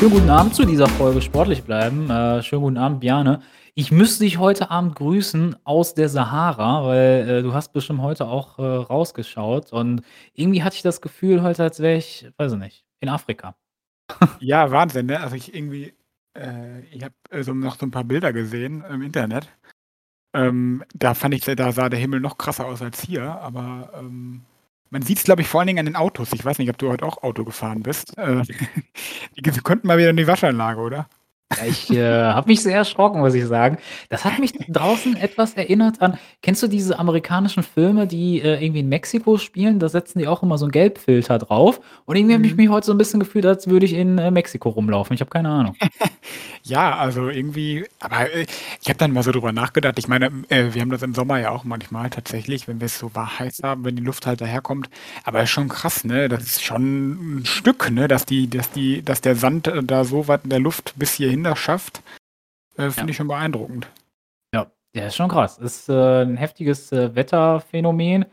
Schönen guten Abend zu dieser Folge Sportlich bleiben. Äh, schönen guten Abend, Bjane. Ich müsste dich heute Abend grüßen aus der Sahara, weil äh, du hast bestimmt heute auch äh, rausgeschaut und irgendwie hatte ich das Gefühl heute, als wäre ich, weiß ich nicht, in Afrika. Ja, Wahnsinn, ne? Also ich irgendwie, äh, ich habe so noch so ein paar Bilder gesehen im Internet. Ähm, da fand ich, da sah der Himmel noch krasser aus als hier, aber ähm, man sieht es, glaube ich, vor allen Dingen an den Autos. Ich weiß nicht, ob du heute auch Auto gefahren bist. Äh, die könnten mal wieder in die Waschanlage, oder? Ja, ich äh, habe mich sehr erschrocken, muss ich sagen. Das hat mich draußen etwas erinnert an kennst du diese amerikanischen Filme, die, äh, irgendwie in Mexiko spielen? Da setzen die auch immer so 'n Gelbfilter drauf und irgendwie habe ich Mhm. mich heute so 'n bisschen gefühlt, als würde ich in, äh, Mexiko rumlaufen. Ich habe keine Ahnung. Ja, also irgendwie aber, äh, ich habe dann mal so drüber nachgedacht. Ich meine, äh, wir haben das im Sommer ja auch manchmal tatsächlich, wenn wir es so war heiß haben, wenn die Luft halt daherkommt. Aber ist schon krass, ne? Das ist schon 'n Stück, ne, dass die dass die dass der Sand, äh, da so weit in der Luft bis hierhin das schafft, äh, Ja. finde ich schon beeindruckend. Ja, ja, ist schon krass. Ist, äh, 'n heftiges, äh, Wetterphänomen.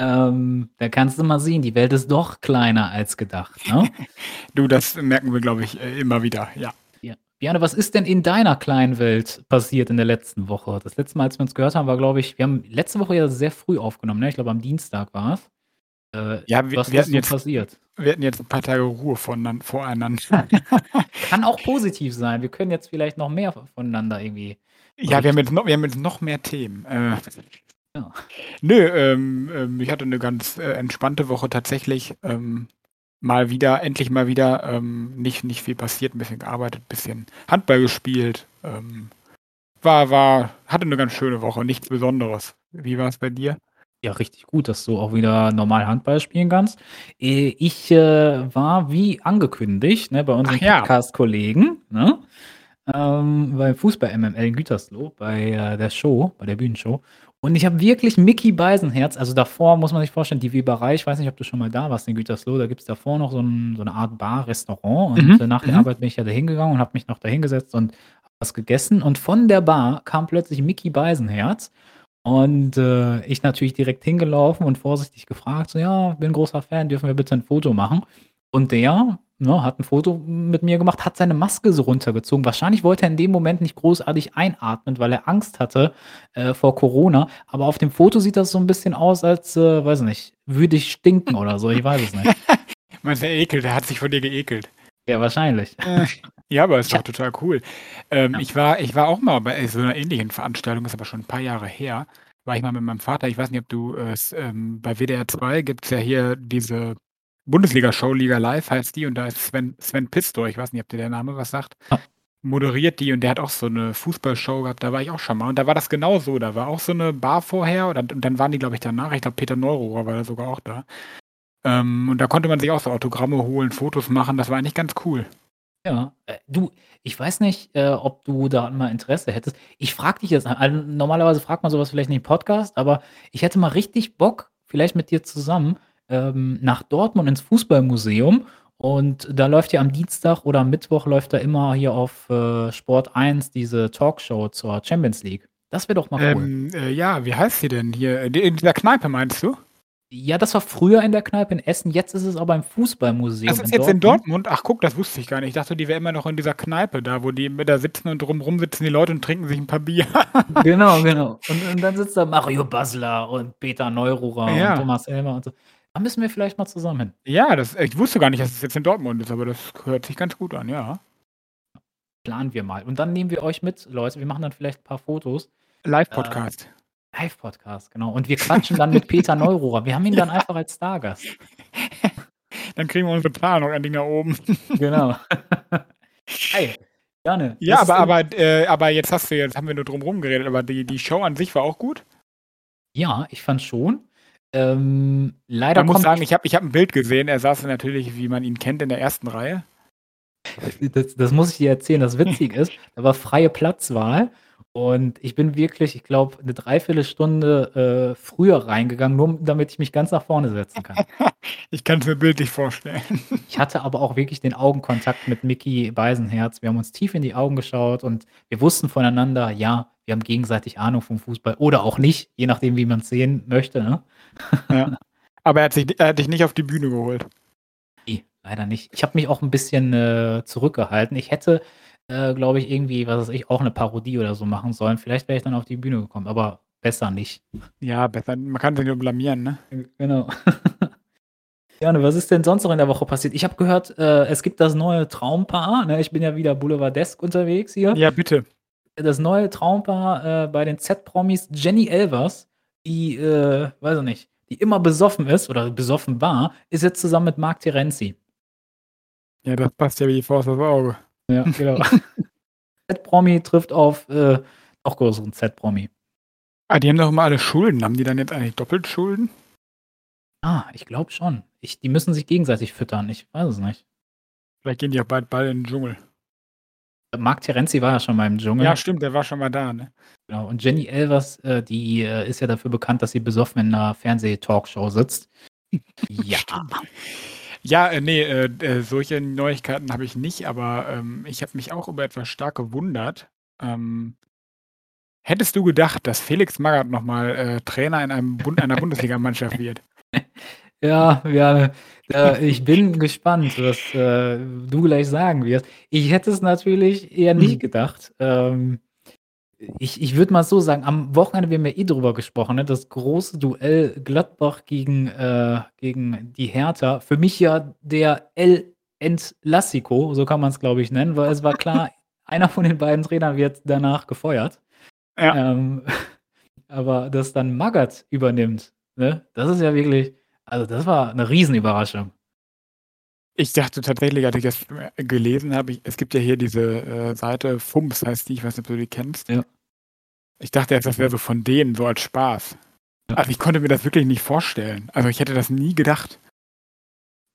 Ähm, da kannst du mal sehen, die Welt ist doch kleiner als gedacht, ne? Du, das merken wir, glaube ich, äh, immer wieder, ja. Ja. Björn, was ist denn in deiner kleinen Welt passiert in der letzten Woche? Das letzte Mal, als wir uns gehört haben, war, glaube ich wir haben letzte Woche ja sehr früh aufgenommen, ne? Ich glaube, am Dienstag war's. Äh, Ja, wir was wir ist jetzt passiert? wir hatten jetzt 'n paar Tage Ruhe voneinander voreinander. Kann auch positiv sein. Wir können jetzt vielleicht noch mehr voneinander irgendwie Ja, wir haben jetzt noch wir haben jetzt noch mehr Themen. Äh, Ja. nö, ähm, ähm, ich hatte 'ne ganz, äh, entspannte Woche tatsächlich. Ähm, mal wieder endlich mal wieder, ähm, nicht nicht viel passiert, 'n bisschen gearbeitet, bisschen Handball gespielt. Ähm, war war hatte 'ne ganz schöne Woche, nichts Besonderes. Wie war's bei dir? Ja, richtig gut, dass du auch wieder normal Handball spielen kannst. Äh, ich, äh, war wie angekündigt, ne, bei Ach unseren ja. Podcast-Kollegen, ne, ähm, beim Fußball-MML in Gütersloh bei, äh, der Show bei der Bühnenshow. Und ich habe wirklich Micky Beisenherz also davor muss man sich vorstellen, die Weberei ich weiß nicht, ob du schon mal da warst in Gütersloh, da gibt's davor noch so 'n so 'ne Art Bar, Restaurant und, Mhm, äh, nach der mhm. Arbeit bin ich ja da hingegangen und habe mich noch da hingesetzt und habe was gegessen. Und von der Bar kam plötzlich Micky Beisenherz und, äh, ich natürlich direkt hingelaufen und vorsichtig gefragt, so: „Ja, bin großer Fan, dürfen wir bitte 'n Foto machen?“ Und der, ne, hat 'n Foto mit mir gemacht, hat seine Maske so runtergezogen. Wahrscheinlich wollte er in dem Moment nicht großartig einatmen, weil er Angst hatte, äh, vor Corona. Aber auf dem Foto sieht das so 'n bisschen aus, als, äh, weiß ich nicht, würde ich stinken oder so, ich weiß es nicht. Meinst du, er ekelt der hat sich vor dir geekelt? Ja, wahrscheinlich. Äh, ja, aber ist doch total cool. Ähm, Ja. ich war ich war auch mal bei so 'ner ähnlichen Veranstaltung, ist aber schon 'n paar Jahre her. War ich mal mit meinem Vater. Ich weiß nicht, ob du es ähm, bei WDR 2 gibt's ja hier diese Bundesliga-Show Liga Live heißt die und da ist Sven Sven Pistor, ich weiß nicht, ob dir der Name was sagt, moderiert die und der hat auch so 'ne Fußballshow gehabt, da war ich auch schon mal und da war das genau so. Da war auch so 'ne Bar vorher und und dann waren die, glaube ich, danach. Ich glaube, Peter Neururer war da sogar auch da. Ähm, und da konnte man sich auch so Autogramme holen, Fotos machen. Das war eigentlich ganz cool. Ja, äh, du, ich weiß nicht, äh, ob du da mal Interesse hättest. Ich frage dich jetzt also, normalerweise fragt man so was vielleicht nicht im Podcast, aber ich hätte mal richtig Bock, vielleicht mit dir zusammen, ähm, nach Dortmund ins Fußballmuseum und da läuft ja am Dienstag oder am Mittwoch läuft da immer hier auf, äh, Sport 1 diese Talkshow zur Champions League. Das wäre doch mal cool. Ähm, äh, ja, wie heißt sie denn hier? In dieser Kneipe meinst du? Ja, das war früher in der Kneipe in Essen, jetzt ist es aber im Fußballmuseum Das ist in jetzt in Dortmund. Dortmund? Ach guck, das wusste ich gar nicht. Ich dachte, die wäre immer noch in dieser Kneipe da, wo die da sitzen und drumrum sitzen die Leute und trinken sich 'n paar Bier. Genau, genau. Und und dann sitzt da Mario Basler und Peter Neururer und Ja. Thomas Helmer und so. Da müssen wir vielleicht mal zusammen hin. Ja, das ich wusste gar nicht, dass es jetzt in Dortmund ist, aber das hört sich ganz gut an, ja. Planen wir mal. Und dann nehmen wir euch mit, Leute. Wir machen dann vielleicht 'n paar Fotos. Äh, Live-Podcast. Genau. Und wir quatschen dann mit Peter Neururer. Wir haben ihn dann einfach als Stargast. Dann kriegen wir unsere Planung endlich nach oben. Genau. Hey, gerne. Ja, Das, aber aber äh, aber jetzt hast du jetzt haben wir nur drum rum geredet, aber die die Show an sich war auch gut? Ja, ich fand schon. Ähm, leider Man muss kommt sagen, ich habe ich habe 'n Bild gesehen. Er saß natürlich, wie man ihn kennt, in der 1. Reihe. Das das muss ich dir erzählen. Das witzig ist, da war freie Platzwahl und ich bin wirklich, ich glaube, 'ne 3/4 Stunde, äh, früher reingegangen, nur damit ich mich ganz nach vorne setzen kann. Ich kann's mir bildlich vorstellen. Ich hatte aber auch wirklich den Augenkontakt mit Micky Beisenherz. Wir haben uns tief in die Augen geschaut und wir wussten voneinander, ja, wir haben gegenseitig Ahnung vom Fußball oder auch nicht, je nachdem, wie man's sehen möchte, ne? Ja. Aber er hat sich er hat dich nicht auf die Bühne geholt? Ne, leider nicht. Ich habe mich auch 'n bisschen, äh, zurückgehalten. Ich hätte, äh, glaube ich, irgendwie, was weiß ich, auch 'ne Parodie oder so machen sollen. Vielleicht wäre ich dann auf die Bühne gekommen, aber besser nicht. Ja, besser man kann sich nur blamieren, ne? G genau. Jane, was ist denn sonst noch in der Woche passiert? Ich habe gehört, äh, es gibt das neue Traumpaar, ne? Ich bin ja wieder boulevardesk unterwegs hier. Ja, bitte. Das neue Traumpaar, äh, bei den Z-Promis, Jenny Elvers, die, äh, weiß ich nicht, die immer besoffen ist oder besoffen war, ist jetzt zusammen mit Marc Terenzi. Ja, das passt ja wie die Faust aufs Auge. Ja, genau. Z-Promi trifft auf, äh, noch größeren Z-Promi. Ah, die haben doch immer alle Schulden. Haben die dann jetzt eigentlich doppelt Schulden? Ah, ich glaube schon. Ich die müssen sich gegenseitig füttern. Ich weiß es nicht. Vielleicht gehen die auch bald bald in 'n Dschungel. Marc Terenzi war ja schon mal im Dschungel. Ja, stimmt, der war schon mal da, ne? Genau. Und Jenny Elvers, äh, die, äh, ist ja dafür bekannt, dass sie besoffen in 'ner Fernseh-Talkshow sitzt. Ja. Stimmt. Ja, äh, ne, äh, äh, solche Neuigkeiten habe ich nicht, aber, ähm, ich habe mich auch über etwas stark gewundert. Ähm hättest du gedacht, dass Felix Magath noch mal, äh, Trainer in einem Bund einer Bundesligamannschaft wird? Ja, ja, äh, ich bin gespannt, was, äh, du gleich sagen wirst. Ich hätte es natürlich eher nicht Mhm. gedacht. Ähm, ich ich würde mal so sagen, am Wochenende wir haben ja eh drüber gesprochen, ne, das große Duell Gladbach gegen äh, gegen die Hertha. Für mich ja der El Entlassico, so kann man's, glaube ich, nennen, weil es war klar, einer von den beiden Trainern wird danach gefeuert. Ja. Ähm, aber dass dann Magath übernimmt, ne, das ist ja wirklich also, das war 'ne Riesenüberraschung. Ich dachte tatsächlich, als ich das, äh, gelesen habe ich es gibt ja hier diese, äh, Seite FUMS heißt die, ich weiß nicht, ob du die kennst. Ja. Ich dachte erst, das wäre so von denen, so als Spaß. Ja. Also, ich konnte mir das wirklich nicht vorstellen. Also, ich hätte das nie gedacht.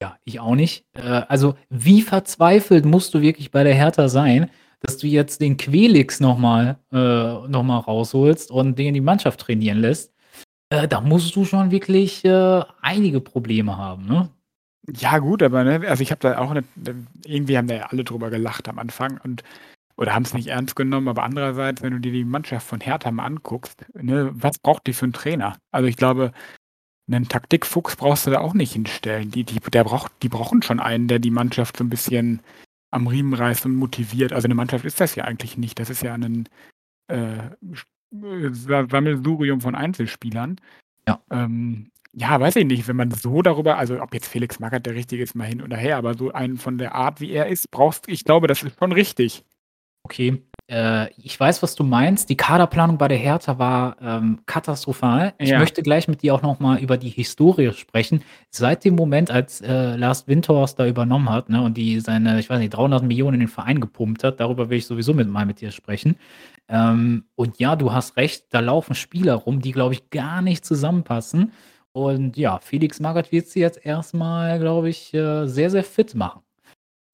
Ja, ich auch nicht. Äh, also, wie verzweifelt musst du wirklich bei der Hertha sein, dass du jetzt den Quelix noch mal äh, noch mal rausholst und den die Mannschaft trainieren lässt? Äh, da musst du schon wirklich, äh, einige Probleme haben, ne? Ja gut, aber, ne, also, ich habe da auch 'ne irgendwie haben da ja alle drüber gelacht am Anfang und oder haben's nicht ernst genommen, aber andererseits, wenn du dir die Mannschaft von Hertha mal anguckst, ne, was braucht die für 'n Trainer? Also, ich glaube, 'nen Taktikfuchs brauchst du da auch nicht hinstellen. Die die der braucht die brauchen schon einen, der die Mannschaft so 'n bisschen am Riemen reißt und motiviert. Also, 'ne Mannschaft ist das ja eigentlich nicht. Das ist ja 'nen, äh, äh, Sa Sammelsurium von Einzelspielern. Ja. Ähm, ja, weiß ich nicht, wenn man so darüber also, ob jetzt Felix Magath der Richtige ist, mal hin oder her, aber so einen von der Art, wie er ist, brauchst ich glaube, das ist schon richtig. Okay, äh, ich weiß, was du meinst. Die Kaderplanung bei der Hertha war, ähm, katastrophal. Ich Ja. möchte gleich mit dir auch noch mal über die Historie sprechen. Seit dem Moment, als, äh, Lars Windhorst da übernommen hat, ne, und die seine, ich weiß nicht, 300.000.000 in den Verein gepumpt hat, darüber will ich sowieso mit mal mit dir sprechen. Ähm, und ja, du hast recht, da laufen Spieler rum, die, glaube ich, gar nicht zusammenpassen. Und ja, Felix Magath wird sie jetzt erst mal, glaube ich, äh, sehr, sehr fit machen.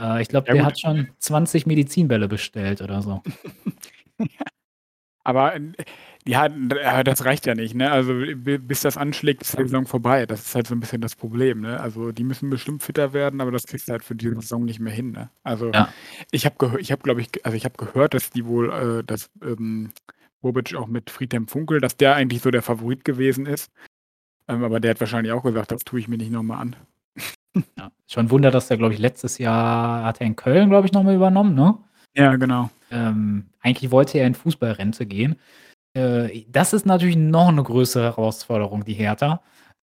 Äh, ich glaube, Ja der gut. hat schon 20 Medizinbälle bestellt oder so. Aber, äh, ja, das reicht ja nicht, ne? Also, bi bis das anschlägt, ist die Saison vorbei. Das ist halt so 'n bisschen das Problem, ne? Also, die müssen bestimmt fitter werden, aber das kriegst du halt für diese Saison nicht mehr hin, ne? Also, Ja. ich habe ich habe, glaube ich also, ich habe gehört, dass die wohl, äh dass, ähm, Bobic auch mit Friedhelm Funkel dass der eigentlich so der Favorit gewesen ist. Ähm, aber der hat wahrscheinlich auch gesagt: „Das tue ich mir nicht noch mal an.“ Ja, schon Wunder, dass der, glaube ich letztes Jahr hat er in Köln, glaube ich, noch mal übernommen, ne? Ja, genau. Ähm, eigentlich wollte er in Fußballrente gehen. Äh, das ist natürlich noch 'ne größere Herausforderung, die Hertha.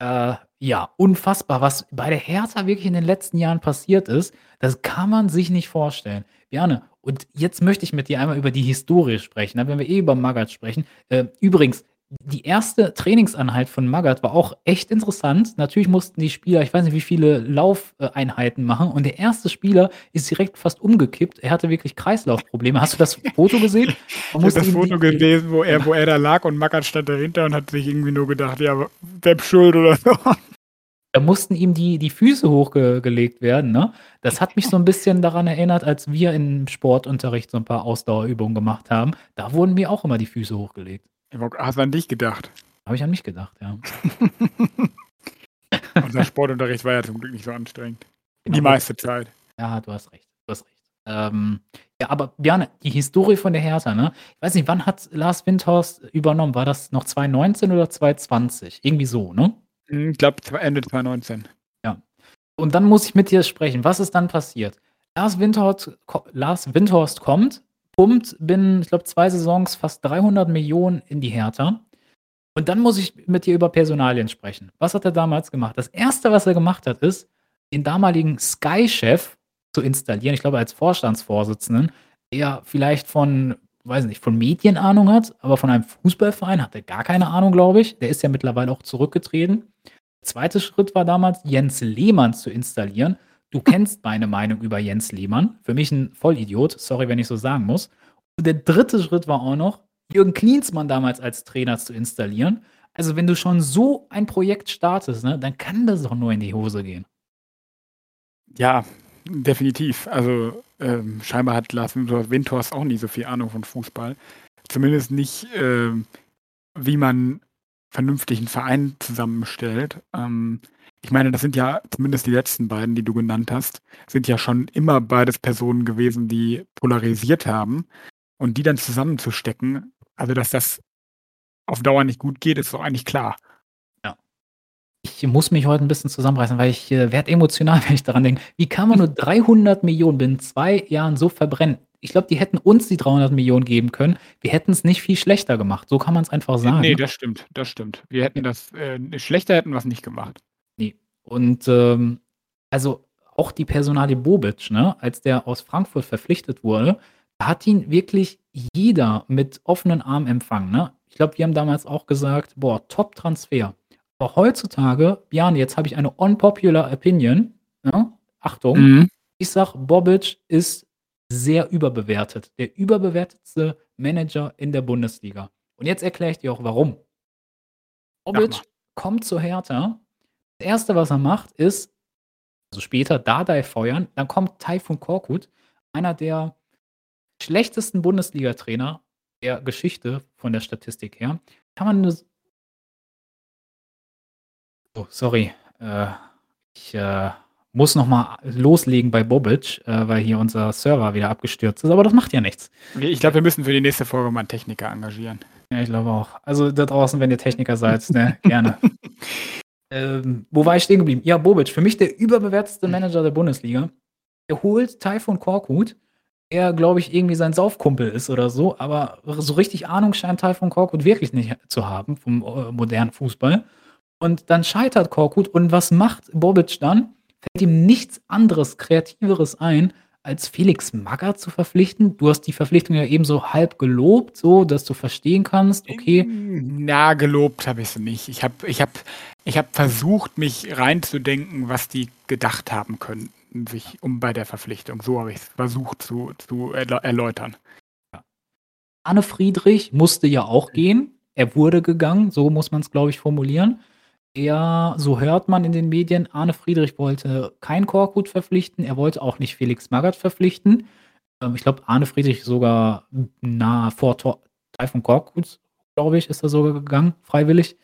Äh, ja, unfassbar, was bei der Hertha wirklich in den letzten Jahren passiert ist, das kann man sich nicht vorstellen. Bjane, und jetzt möchte ich mit dir einmal über die Historie sprechen, ne, wenn wir eh über Magath sprechen. Äh, übrigens, die erste Trainingseinheit von Magath war auch echt interessant. Natürlich mussten die Spieler, ich weiß nicht, wie viele Lauf äh, Einheiten machen und der erste Spieler ist direkt fast umgekippt. Er hatte wirklich Kreislaufprobleme. Hast du das Foto gesehen? Man Ich habe das Foto gelesen, wo er wo er da lag und Magath stand dahinter und hat sich irgendwie nur gedacht: „Ja, selbst schuld“ oder so. Da mussten ihm die die Füße hochge gelegt werden, ne? Das hat mich so 'n bisschen daran erinnert, als wir im Sportunterricht so 'n paar Ausdauerübungen gemacht haben. Da wurden mir auch immer die Füße hochgelegt. Hast du an dich gedacht? Habe ich an mich gedacht, ja. Unser Sportunterricht war ja zum Glück nicht so anstrengend. Die Genau. meiste Zeit. Ja, du hast recht, du hast recht. Ähm, ja, aber Bjane, die Historie von der Hertha, ne? Ich weiß nicht, wann hat Lars Windhorst übernommen? War das noch 2019 oder 2020? Irgendwie so, ne? Mhm, ich glaube, Ende 2019. Ja. Und dann muss ich mit dir sprechen. Was ist dann passiert? Lars Windhorst, Lars Windhorst kommt, pumpt binnen, ich glaube, zwei Saisons fast 300 Millionen in die Hertha. Und dann muss ich mit dir über Personalien sprechen. Was hat er damals gemacht? Das erste, was er gemacht hat, ist, den damaligen Sky-Chef zu installieren. Ich glaube, als Vorstandsvorsitzenden, der vielleicht von, weiß nicht, von Medien Ahnung hat, aber von einem Fußballverein hat er gar keine Ahnung, glaube ich. Der ist ja mittlerweile auch zurückgetreten. Der zweite Schritt war damals, Jens Lehmann zu installieren. Du kennst meine Meinung über Jens Lehmann. Für mich ein Vollidiot. Sorry, wenn ich so sagen muss. Und der dritte Schritt war auch noch, Jürgen Klinsmann damals als Trainer zu installieren. Also, wenn du schon so ein Projekt startest, ne, dann kann das doch nur in die Hose gehen. Ja, definitiv. Also, ähm, scheinbar hat Lars Windhorst auch nie so viel Ahnung von Fußball. Zumindest nicht, ähm, wie man vernünftig einen Verein zusammenstellt. Ähm, ich meine, das sind ja zumindest die letzten beiden, die du genannt hast, sind ja schon immer beides Personen gewesen, die polarisiert haben. Und die dann zusammenzustecken, also dass das auf Dauer nicht gut geht, ist doch eigentlich klar. Ja. Ich muss mich heute ein bisschen zusammenreißen, weil ich äh, werde emotional, wenn ich daran denke. Wie kann man nur 300 Millionen binnen zwei Jahren so verbrennen? Ich glaube, die hätten uns die 300 Millionen geben können. Wir hätten es nicht viel schlechter gemacht. So kann man es einfach sagen. Nee, das stimmt, das stimmt. Wir hätten das, äh, schlechter hätten wir es nicht gemacht. Nee. Und ähm, also auch die Personalie Bobic, ne, als der aus Frankfurt verpflichtet wurde, hat ihn wirklich jeder mit offenen Armen empfangen. Ne? Ich glaube, wir haben damals auch gesagt, boah, Top-Transfer. Aber heutzutage, Jan, jetzt habe ich eine unpopular Opinion. Ne? Achtung, mhm. ich sage, Bobic ist sehr überbewertet. Der überbewertetste Manager in der Bundesliga. Und jetzt erkläre ich dir auch warum. Bobic kommt zu Hertha. Das erste, was er macht, ist, also später Dardai feuern. Dann kommt Taifun Korkut, einer der schlechtesten Bundesliga-Trainer der Geschichte von der Statistik her. Kann man nur. Oh, sorry. Äh, ich äh, muss noch mal loslegen bei Bobic, äh, weil hier unser Server wieder abgestürzt ist. Aber das macht ja nichts. Ich glaube, wir müssen für die nächste Folge mal einen Techniker engagieren. Ja, ich glaube auch. Also da draußen, wenn ihr Techniker seid, ne, gerne. ähm, wo war ich stehen geblieben? Ja, Bobic, für mich der überbewerteste Manager der Bundesliga. Er holt Taifun Korkut, er, glaube ich, irgendwie sein Saufkumpel ist oder so, aber so richtig Ahnung scheint Taifun Korkut wirklich nicht zu haben vom äh, modernen Fußball. Und dann scheitert Korkut und was macht Bobic dann? Fällt ihm nichts anderes, Kreativeres ein, als Felix Magath zu verpflichten. Du hast die Verpflichtung ja eben so halb gelobt, so dass du verstehen kannst, okay. Na, gelobt habe ich sie nicht. Ich habe ich hab, ich hab versucht, mich reinzudenken, was die gedacht haben können sich um bei der Verpflichtung. So habe ich es versucht zu, zu erläutern. Arne Friedrich musste ja auch gehen. Er wurde gegangen, so muss man es, glaube ich, formulieren. Er, so hört man in den Medien, Arne Friedrich wollte kein Korkut verpflichten, er wollte auch nicht Felix Magath verpflichten. Ähm, ich glaube, Arne Friedrich sogar nah vor Teil von Korkut, glaube ich, ist er sogar gegangen, freiwillig.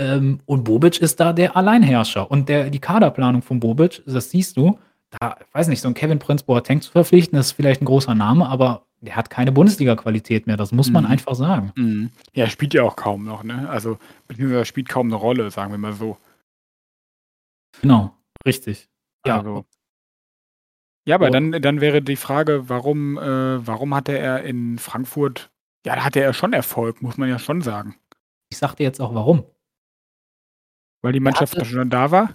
Ähm, und Bobic ist da der Alleinherrscher. Und der, die Kaderplanung von Bobic, das siehst du, da, ich weiß nicht, so ein Kevin Prince Boateng zu verpflichten, ist vielleicht ein großer Name, aber der hat keine Bundesliga-Qualität mehr. Das muss man mhm. einfach sagen. Mhm. Ja, er spielt ja auch kaum noch, ne? Also, beziehungsweise spielt kaum eine Rolle, sagen wir mal so. Genau, richtig. Ja. Also, ja, aber dann, dann wäre die Frage, warum, äh, warum hatte er in Frankfurt, ja, da hatte er schon Erfolg, muss man ja schon sagen. Ich sagte jetzt auch warum. Weil die Mannschaft hatte, schon da war?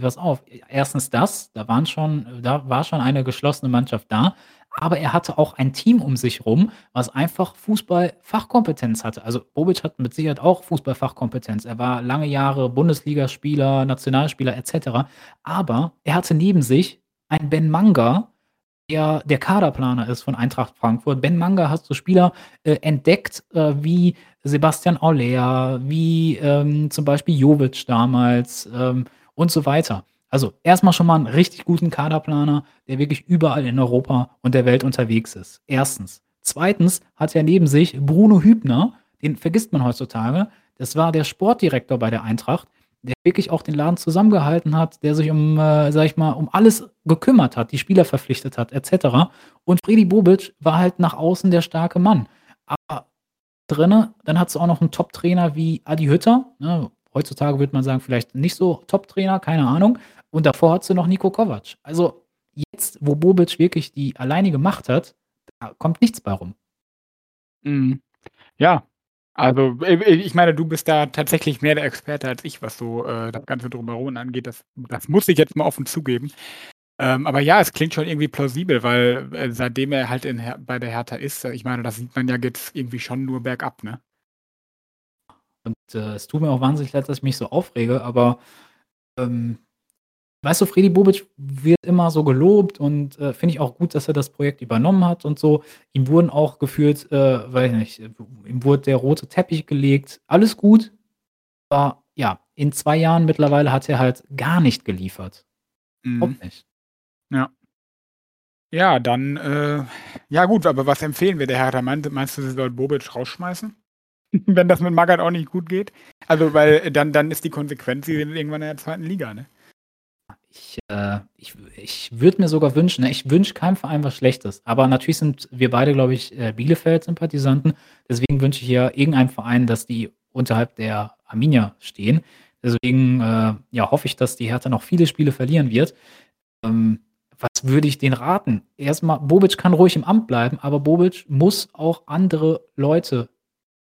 Pass auf. Erstens das, da waren schon, da war schon eine geschlossene Mannschaft da, aber er hatte auch ein Team um sich rum, was einfach Fußballfachkompetenz hatte. Also Bobic hat mit Sicherheit auch Fußballfachkompetenz. Er war lange Jahre Bundesligaspieler, Nationalspieler etc. Aber er hatte neben sich einen Ben Manga, der der Kaderplaner ist von Eintracht Frankfurt. Ben Manga hat so Spieler äh, entdeckt äh, wie Sebastian Aller, wie ähm, zum Beispiel Jovic damals. Ähm, und so weiter. Also erstmal schon mal einen richtig guten Kaderplaner, der wirklich überall in Europa und der Welt unterwegs ist. Erstens. Zweitens hat er neben sich Bruno Hübner, den vergisst man heutzutage. Das war der Sportdirektor bei der Eintracht, der wirklich auch den Laden zusammengehalten hat, der sich um, äh, sag ich mal, um alles gekümmert hat, die Spieler verpflichtet hat, etc. Und Freddy Bobic war halt nach außen der starke Mann. Aber drinnen, dann hat es auch noch einen Top-Trainer wie Adi Hütter, ne, heutzutage würde man sagen, vielleicht nicht so Top-Trainer, keine Ahnung. Und davor hattest du noch Nico Kovac. Also jetzt, wo Bobic wirklich die alleinige Macht hat, da kommt nichts bei rum. Mhm. Ja, also ich meine, du bist da tatsächlich mehr der Experte als ich, was so äh, das Ganze drumherum angeht. Das, das muss ich jetzt mal offen zugeben. Ähm, aber ja, es klingt schon irgendwie plausibel, weil äh, seitdem er halt in, bei der Hertha ist, ich meine, das sieht man ja jetzt irgendwie schon nur bergab, ne? Und äh, es tut mir auch wahnsinnig leid, dass ich mich so aufrege, aber ähm, weißt du, Freddy Bobic wird immer so gelobt und äh, finde ich auch gut, dass er das Projekt übernommen hat und so. Ihm wurden auch gefühlt, äh, weiß nicht, ihm wurde der rote Teppich gelegt. Alles gut. Aber ja, in zwei Jahren mittlerweile hat er halt gar nicht geliefert. Mhm. Nicht. Ja. Ja, dann, äh, ja gut, aber was empfehlen wir der Hertha? Meinst, meinst du, sie soll Bobic rausschmeißen? Wenn das mit Magath auch nicht gut geht? Also, weil dann, dann ist die Konsequenz, sie sind irgendwann in der zweiten Liga, ne? Ich, äh, ich, ich würde mir sogar wünschen, ne, ich wünsche keinem Verein was Schlechtes. Aber natürlich sind wir beide, glaube ich, äh, Bielefeld-Sympathisanten. Deswegen wünsche ich ja irgendeinem Verein, dass die unterhalb der Arminia stehen. Deswegen äh, ja, hoffe ich, dass die Hertha noch viele Spiele verlieren wird. Ähm, was würde ich denen raten? Erstmal, Bobic kann ruhig im Amt bleiben, aber Bobic muss auch andere Leute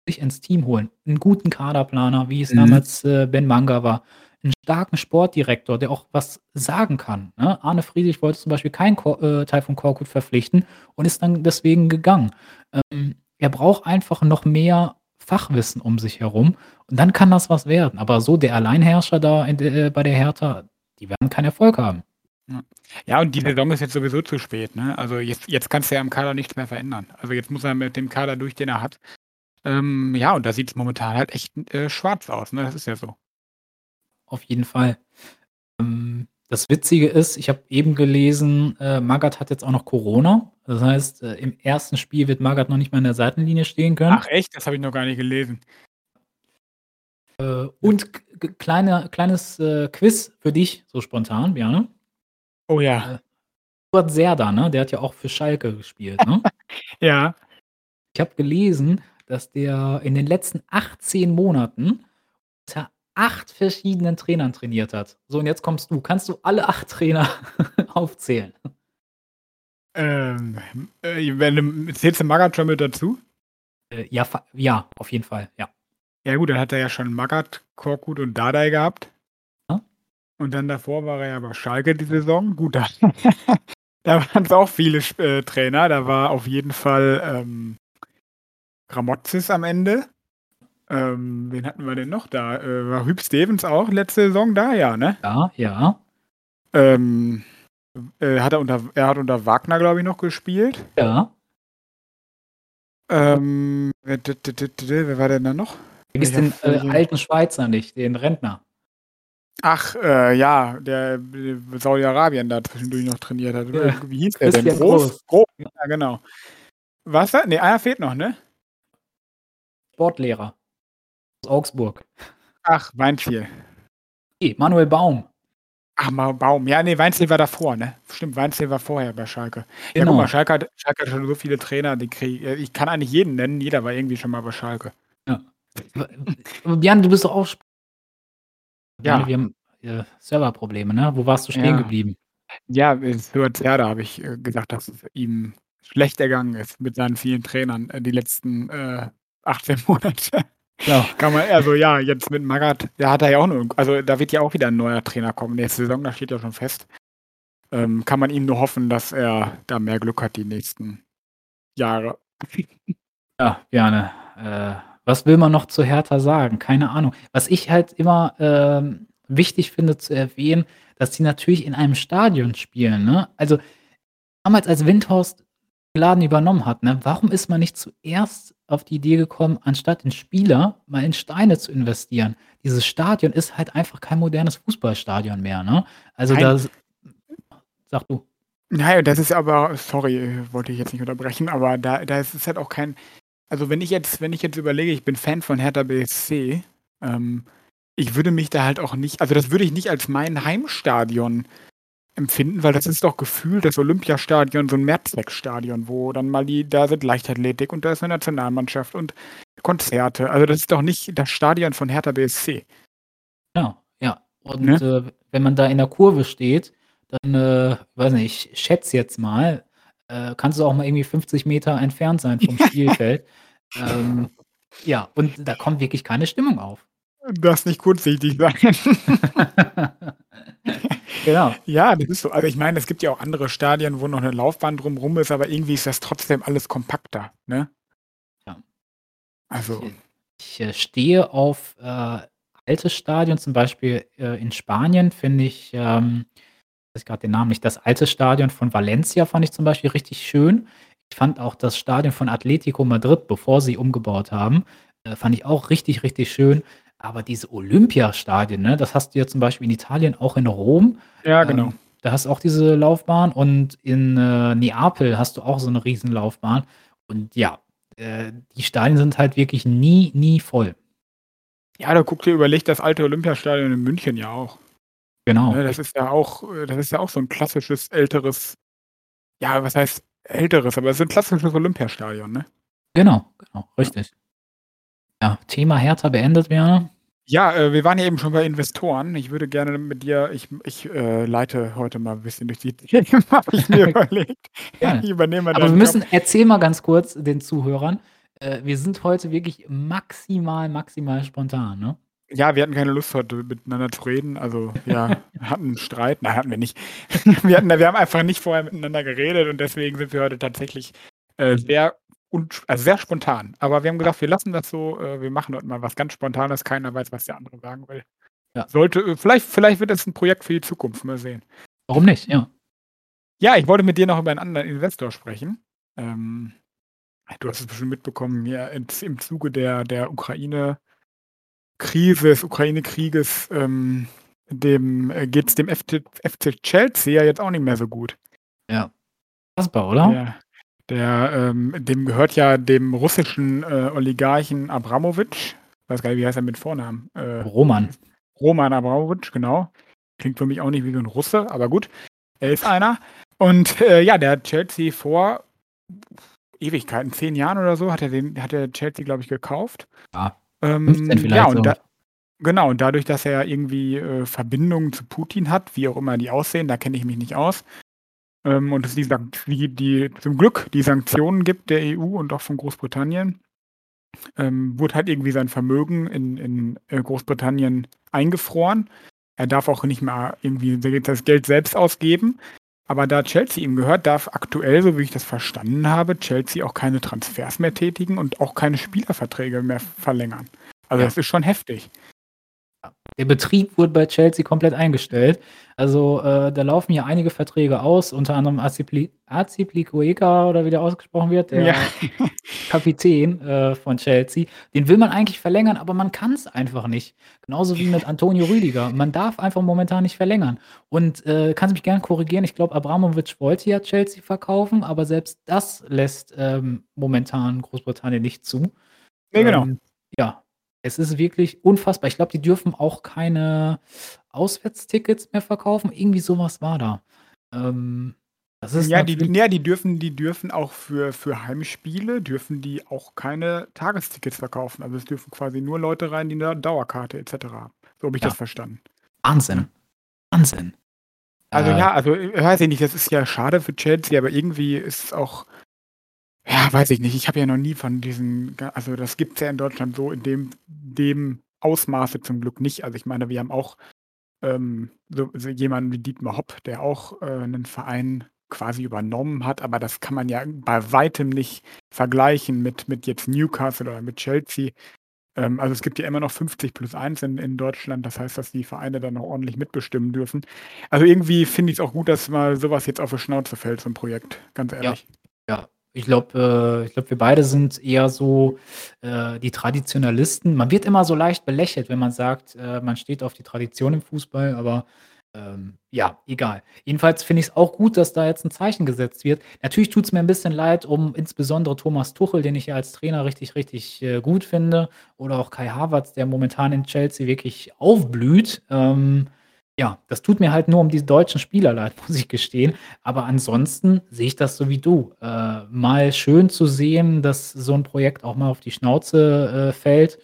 sich ins Team holen. Einen guten Kaderplaner, wie es mhm. damals äh, Ben Manga war einen starken Sportdirektor, der auch was sagen kann. Ne? Arne Friedrich wollte zum Beispiel keinen Ko äh, Teil von Korkut verpflichten und ist dann deswegen gegangen. Ähm, er braucht einfach noch mehr Fachwissen um sich herum und dann kann das was werden. Aber so der Alleinherrscher da de, äh, bei der Hertha, die werden keinen Erfolg haben. Ja, und die Saison ist jetzt sowieso zu spät. Ne? Also jetzt, jetzt kannst du ja am Kader nichts mehr verändern. Also jetzt muss er mit dem Kader durch, den er hat. Ähm, ja, und da sieht es momentan halt echt äh, schwarz aus. Ne? Das ist ja so auf jeden Fall. Ähm, das Witzige ist, ich habe eben gelesen, äh, Magath hat jetzt auch noch Corona. Das heißt, äh, im ersten Spiel wird Magath noch nicht mal in der Seitenlinie stehen können. Ach echt? Das habe ich noch gar nicht gelesen. Äh, und kleine, kleines äh, Quiz für dich, so spontan, Björn. Oh ja. Äh, Stuart Serda, ne? Der hat ja auch für Schalke gespielt, ne? ja. Ich habe gelesen, dass der in den letzten 18 Monaten unter acht verschiedenen Trainern trainiert hat. So, und jetzt kommst du. Kannst du alle acht Trainer aufzählen? Ähm, äh, wenn, zählst du schon mit dazu? Äh, ja, ja, auf jeden Fall, ja. Ja gut, dann hat er ja schon Magath, Korkut und Dardai gehabt. Ja? Und dann davor war er ja bei Schalke die Saison. Gut, da, da waren es auch viele äh, Trainer. Da war auf jeden Fall ähm, Gramozis am Ende. Ähm, wen hatten wir denn noch da? Äh, war Hüb Stevens auch letzte Saison da? Ja, ne? Ja, ja. Ähm, äh, hat er, unter, er hat unter Wagner, glaube ich, noch gespielt. Ja. Ähm, wer, wer war denn da noch? Vergiss den äh, alten Schweizer nicht, den Rentner. Ach, äh, ja, der Saudi-Arabien da zwischendurch noch trainiert hat. Ja. Wie hieß der denn? Groß? Groß. Ja, genau. Was? Ne, einer fehlt noch, ne? Sportlehrer. Augsburg. Ach, Weinziel. Nee, Manuel Baum. Ach, Baum. Ja, nee, Weinziel war davor, ne? Stimmt, Weinziel war vorher bei Schalke. Genau. Ja, guck mal, Schalke hat, Schalke hat schon so viele Trainer, die krieg, ich kann eigentlich jeden nennen, jeder war irgendwie schon mal bei Schalke. Ja. Jan, du bist doch auch. Ja. Wir haben äh, Serverprobleme, ne? Wo warst du stehen ja. geblieben? Ja, Stuart da habe ich äh, gesagt, dass es ihm schlecht ergangen ist mit seinen vielen Trainern äh, die letzten äh, 18 Monate. Ja. Kann man, also ja, jetzt mit Magath, der hat er ja auch nur, also da wird ja auch wieder ein neuer Trainer kommen. Nächste Saison, das steht ja schon fest. Ähm, kann man ihm nur hoffen, dass er da mehr Glück hat die nächsten Jahre. Ja, gerne. Äh, was will man noch zu Hertha sagen? Keine Ahnung. Was ich halt immer ähm, wichtig finde zu erwähnen, dass sie natürlich in einem Stadion spielen. Ne? Also damals, als Windhorst Laden übernommen hat, ne, warum ist man nicht zuerst auf die Idee gekommen, anstatt in Spieler mal in Steine zu investieren. Dieses Stadion ist halt einfach kein modernes Fußballstadion mehr, ne? Also Nein. das sag du. Nein, das ist aber, sorry, wollte ich jetzt nicht unterbrechen, aber da, da ist es halt auch kein, also wenn ich jetzt, wenn ich jetzt überlege, ich bin Fan von Hertha BSC, ähm, ich würde mich da halt auch nicht, also das würde ich nicht als mein Heimstadion empfinden, weil das ist doch gefühlt das Olympiastadion, so ein Mehrzweckstadion, wo dann mal die, da sind Leichtathletik und da ist eine Nationalmannschaft und Konzerte. Also das ist doch nicht das Stadion von Hertha BSC. Genau, ja. und, Ne? äh, wenn man da in der Kurve steht, dann, äh, weiß nicht, ich schätze jetzt mal, äh, kannst du auch mal irgendwie 50 Meter entfernt sein vom Spielfeld. Ähm, ja, und da kommt wirklich keine Stimmung auf. Darfst nicht kurzsichtig sein. Genau. Ja, das ist so. Also, ich meine, es gibt ja auch andere Stadien, wo noch 'ne Laufbahn drumrum ist, aber irgendwie ist das trotzdem alles kompakter, ne? Ja. Also Ich ich, äh, stehe auf, äh, alte Stadien, zum Beispiel, äh, in Spanien finde ich, ähm weiß grad den Namen nicht, das alte Stadion von Valencia fand ich zum Beispiel richtig schön. Ich fand auch das Stadion von Atletico Madrid, bevor sie umgebaut haben, äh, fand ich auch richtig, richtig schön. Aber diese Olympiastadien, ne, das hast du ja zum Beispiel in Italien, auch in Rom. Ja, genau. Ähm, da hast du auch diese Laufbahn und in, äh, Neapel hast du auch so 'ne Riesenlaufbahn. Und ja, äh, die Stadien sind halt wirklich nie, nie voll. Ja, da guck dir überleg das alte Olympiastadion in München ja auch. Genau, Ne, das ist ja auch äh, das ist ja auch so 'n klassisches älteres ja, was heißt älteres, aber es ist 'n klassisches Olympiastadion, ne? Genau, genau, richtig. Ja, Thema Hertha beendet, Werner. Ja, äh, wir waren ja eben schon bei Investoren. Ich würde gerne mit dir ich ich, äh, leite heute mal 'n bisschen durch die Themen, habe ich mir überlegt. Gerne. Ich übernehme mal Aber wir deinen Job. müssen erzähl mal ganz kurz den Zuhörern, äh, wir sind heute wirklich maximal, maximal spontan, ne? Ja, wir hatten keine Lust, heute miteinander zu reden. Also, ja, wir hatten 'n Streit. Nein, hatten wir nicht. Wir hatten wir haben einfach nicht vorher miteinander geredet und deswegen sind wir heute tatsächlich, äh, sehr unsp also, sehr spontan. Aber wir haben gesagt, wir lassen das so, äh, wir machen heute mal was ganz Spontanes. Keiner weiß, was der andere sagen will. Ja. Sollte äh, vielleicht vielleicht wird das 'n Projekt für die Zukunft, mal sehen. Warum nicht? Ja. Ja, ich wollte mit dir noch über 'n anderen Investor sprechen. Ähm, du hast es bestimmt mitbekommen, ins im Zuge der der Ukraine Krise, des Ukraine-Krieges, ähm, dem äh, geht's dem FT FC Chelsea ja jetzt auch nicht mehr so gut. Ja. Unfassbar, oder? Der der, ähm dem gehört ja dem russischen, äh, Oligarchen Abramowitsch. Weiß gar nicht, wie heißt er mit Vornamen? Äh, Roman. Roman Abramowitsch, genau. Klingt für mich auch nicht wie so 'n Russe, aber gut. Er ist einer. Und, äh, ja, der hat Chelsea vor Ewigkeiten, 10 Jahren oder so, hat er den hat er Chelsea, glaube ich, gekauft. Ja, 15 Ähm, vielleicht ja, und so. da genau, und dadurch, dass er irgendwie, äh, Verbindungen zu Putin hat, wie auch immer die aussehen, da kenne ich mich nicht aus, ähm, und es die die die zum Glück die Sanktionen gibt der EU und auch von Großbritannien, ähm, wurde halt irgendwie sein Vermögen in in, äh, Großbritannien eingefroren. Er darf auch nicht mehr irgendwie das Geld selbst ausgeben. Aber da Chelsea ihm gehört, darf aktuell, so wie ich das verstanden habe, Chelsea auch keine Transfers mehr tätigen und auch keine Spielerverträge mehr verlängern. Also, Ja. das ist schon heftig. Der Betrieb wurde bei Chelsea komplett eingestellt. Also, äh, da laufen ja einige Verträge aus, unter anderem Azipli Azpilicueta oder wie der ausgesprochen wird, der Ja. Kapitän, äh, von Chelsea. Den will man eigentlich verlängern, aber man kann's einfach nicht. Genauso wie mit Antonio Rüdiger. Man darf einfach momentan nicht verlängern. Und, äh, kannst mich gern korrigieren, ich glaube, Abramovich wollte ja Chelsea verkaufen, aber selbst das lässt, ähm, momentan Großbritannien nicht zu. Ne, genau. Ähm, ja, es ist wirklich unfassbar. Ich glaube, die dürfen auch keine Auswärtstickets mehr verkaufen. Irgendwie so was war da. Ähm, das ist Ja, die ja, die dürfen die dürfen auch für für Heimspiele dürfen die auch keine Tagestickets verkaufen. Also, es dürfen quasi nur Leute rein, die 'ne Dauerkarte et cetera haben. So habe ich Ja. das verstanden. Wahnsinn. Wahnsinn. Also, Äh ja, also, äh, weiß ich nicht, das ist ja schade für Chelsea, aber irgendwie ist es auch ja, weiß ich nicht. Ich habe ja noch nie von diesen also, das gibt's ja in Deutschland so in dem dem Ausmaße zum Glück nicht. Also, ich meine, wir haben auch, ähm, so so jemanden wie Dietmar Hopp, der auch, äh, 'nen Verein quasi übernommen hat, aber das kann man ja bei weitem nicht vergleichen mit mit jetzt Newcastle oder mit Chelsea. Ähm, also, es gibt ja immer noch 50+1 in in Deutschland. Das heißt, dass die Vereine dann auch ordentlich mitbestimmen dürfen. Also, irgendwie finde ich's auch gut, dass mal so was jetzt auf die Schnauze fällt, so 'n Projekt, ganz Ja. ehrlich. Ja. Ich glaube äh, ich wir beide sind eher so, äh, die Traditionalisten. Man wird immer so leicht belächelt, wenn man sagt, äh, man steht auf die Tradition im Fußball, aber, ähm, ja, egal. Jedenfalls finde ich's auch gut, dass da jetzt 'n Zeichen gesetzt wird. Natürlich tut's mir 'n bisschen leid um insbesondere Thomas Tuchel, den ich ja als Trainer richtig, richtig, äh, gut finde, oder auch Kai Havertz, der momentan in Chelsea wirklich aufblüht. Ähm, ja, das tut mir halt nur um die deutschen Spieler leid, muss ich gestehen. Aber ansonsten sehe ich das so wie du. Äh, mal schön zu sehen, dass so 'n Projekt auch mal auf die Schnauze, äh, fällt.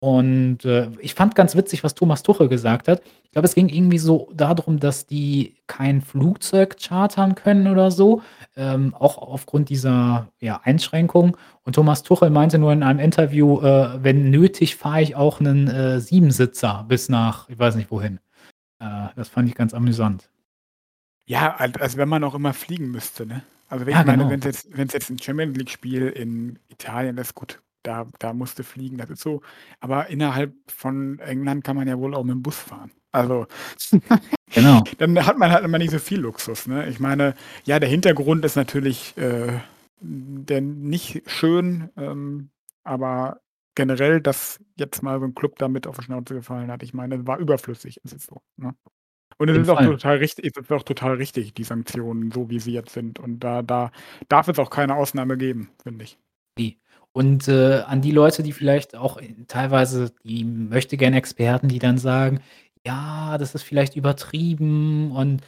Und, äh, ich fand ganz witzig, was Thomas Tuchel gesagt hat. Ich glaube, es ging irgendwie so darum, dass die kein Flugzeug chartern können oder so, ähm, auch aufgrund dieser, ja, Einschränkung. Und Thomas Tuchel meinte nur in einem Interview, äh: „Wenn nötig, fahre ich auch 'nen, äh, Siebensitzer bis nach ich weiß nicht wohin.“ Äh, das fand ich ganz amüsant. Ja, al als wenn man auch immer fliegen müsste, ne? Also, wenn Ja, ich meine, genau. wenn's jetzt wenn's jetzt 'n Champions League-Spiel in Italien ist, gut, da da musst du fliegen, das ist so. Aber innerhalb von England kann man ja wohl auch mit'm Bus fahren. Also, Genau. dann hat man halt immer nicht so viel Luxus, ne? Ich meine, ja, der Hintergrund ist natürlich, äh, der nicht schön, ähm, aber generell, dass jetzt mal so 'n Club damit auf die Schnauze gefallen hat, ich meine, war überflüssig, ist es so, ne? Und es ist auch total richt es ist auch total richtig, die Sanktionen, so wie sie jetzt sind. Und da da darf es auch keine Ausnahme geben, finde ich. Und, äh, an die Leute, die vielleicht auch, äh, teilweise die Möchtegern-Experten, die dann sagen: „Ja, das ist vielleicht übertrieben“ und,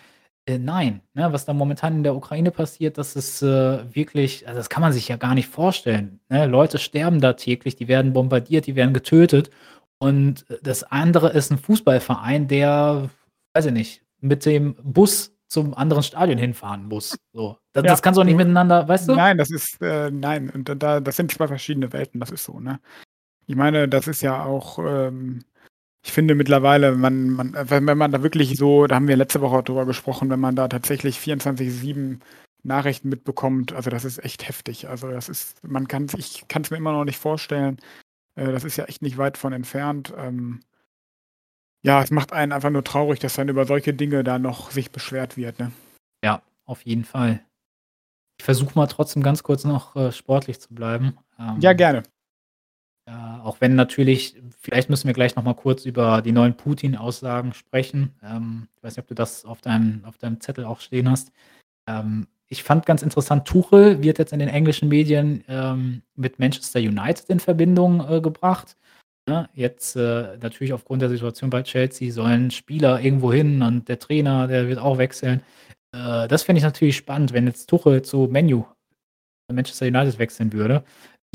äh, nein, ne, was da momentan in der Ukraine passiert, das ist, äh, wirklich also, das kann man sich ja gar nicht vorstellen, ne? Leute sterben da täglich, die werden bombardiert, die werden getötet. Und, das andere ist 'n Fußballverein, der, weiß ich nicht, mit dem Bus zum anderen Stadion hinfahren muss, so. Da Ja, das kannst du auch nicht miteinander weißt du? nein, das ist, äh nein, und da da das sind 2 verschiedene Welten, das ist so, ne? Ich meine, das ist ja auch, ähm ich finde mittlerweile, man man wenn man da wirklich so da haben wir letzte Woche auch drüber gesprochen, wenn man da tatsächlich 24/7 Nachrichten mitbekommt, also, das ist echt heftig. Also, das ist man kann's ich kann's mir immer noch nicht vorstellen. Äh, das ist ja echt nicht weit von entfernt. Ähm ja, es macht einen einfach nur traurig, dass dann über solche Dinge da noch sich beschwert wird, ne? Ja, auf jeden Fall. Ich versuche mal trotzdem ganz kurz noch, äh, sportlich zu bleiben. Ja, Ähm gerne. Äh, auch wenn natürlich vielleicht müssen wir gleich noch mal kurz über die neuen Putin-Aussagen sprechen. Ähm, ich weiß nicht, ob du das auf deinem auf deinem Zettel auch stehen hast. Ähm, ich fand ganz interessant, Tuchel wird jetzt in den englischen Medien, ähm, mit Manchester United in Verbindung, äh, gebracht, ne? Jetzt, äh, natürlich aufgrund der Situation bei Chelsea sollen Spieler irgendwo hin und der Trainer, der wird auch wechseln. Äh, das fände ich natürlich spannend, wenn jetzt Tuchel zu Man U Manchester United wechseln würde,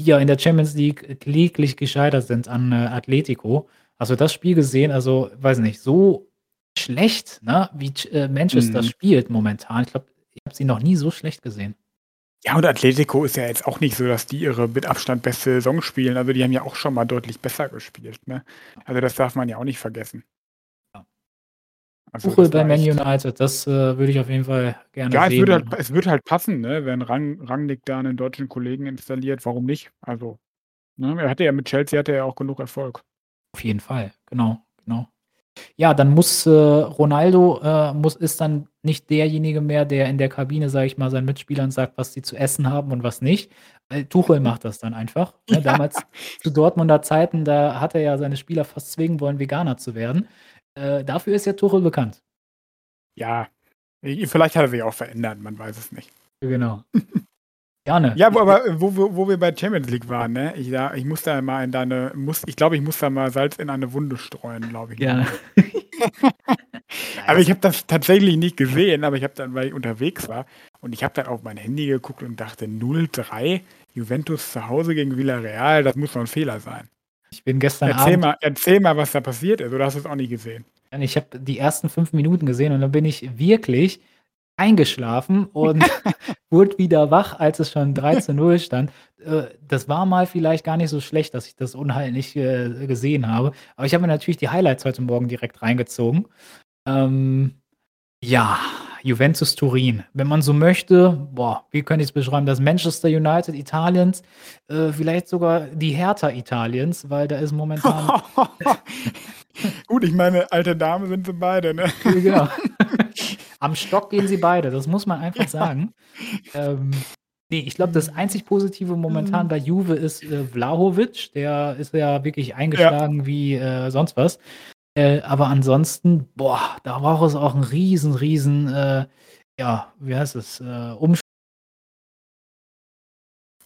ja in der Champions League kläglich gescheitert sind an, äh, Atletico. Du das Spiel gesehen? Also, weiß nicht, so schlecht, ne, wie äh, Manchester Mhm. spielt momentan. Ich glaube, ich habe sie noch nie so schlecht gesehen. Ja, und Atletico ist ja jetzt auch nicht so, dass die ihre mit Abstand beste Saison spielen. Also, die haben ja auch schon mal deutlich besser gespielt, ne? Also, das darf man ja auch nicht vergessen. Ja. Also, Tuchel bei Man United, das, äh, würde ich auf jeden Fall gerne Ja, es würde halt sehen. es würde halt passen, ne, wenn Rang Rangnick da 'nen deutschen Kollegen installiert, warum nicht? Also, ne, er hatte ja mit Chelsea hatte er auch genug Erfolg. Auf jeden Fall, genau, genau. Ja, dann muss, äh Ronaldo, äh, muss ist dann nicht derjenige mehr, der in der Kabine, sage ich mal, seinen Mitspielern sagt, was sie zu essen haben und was nicht. Äh, Tuchel macht das dann einfach, ne? Ja. Damals zu Dortmunder Zeiten, da hat er ja seine Spieler fast zwingen wollen, Veganer zu werden. Äh, dafür ist ja Tuchel bekannt. Ja, vielleicht hat er sich auch verändert, man weiß es nicht. Genau. Gerne. Ja, aber wo wo wo wir bei Champions League waren, ne? Ich ja, ich muss da mal in deine muss ich glaube, ich muss da mal Salz in eine Wunde streuen, glaube ich, Gerne. Aber ich habe das tatsächlich nicht gesehen, aber ich habe dann weil ich unterwegs war und ich habe dann auf mein Handy geguckt und dachte: „0:3 Juventus zu Hause gegen Villarreal, das muss doch 'n Fehler sein.“ Ich bin gestern Erzähl Abend mal erzähl mal, was da passiert ist, oder hast du's auch nicht gesehen? Ich habe die ersten 5 Minuten gesehen und dann bin ich wirklich eingeschlafen und wurde wieder wach, als es schon 3:0 stand. Äh, das war mal vielleicht gar nicht so schlecht, dass ich das Unheil nicht, äh, gesehen habe. Aber ich habe mir natürlich die Highlights heute Morgen direkt reingezogen. Ähm, ja, Juventus Turin. Wenn man so möchte, boah, wie könnte ich's beschreiben? Das Manchester United Italiens, äh, vielleicht sogar die Hertha Italiens, weil da ist momentan Gut, ich meine, alte Dame sind sie beide, ne? Ja, genau. Am Stock gehen sie beide, das muss man einfach Ja. sagen. Ähm, ne, ich glaube, das einzig Positive momentan Mhm. bei Juve ist, äh, Vlahovic, der ist ja wirklich Ja. eingeschlagen wie, äh, sonst was. Äh, aber ansonsten, boah, da braucht es auch 'n riesen, riesen, äh, ja, wie heißt es, äh, Umsch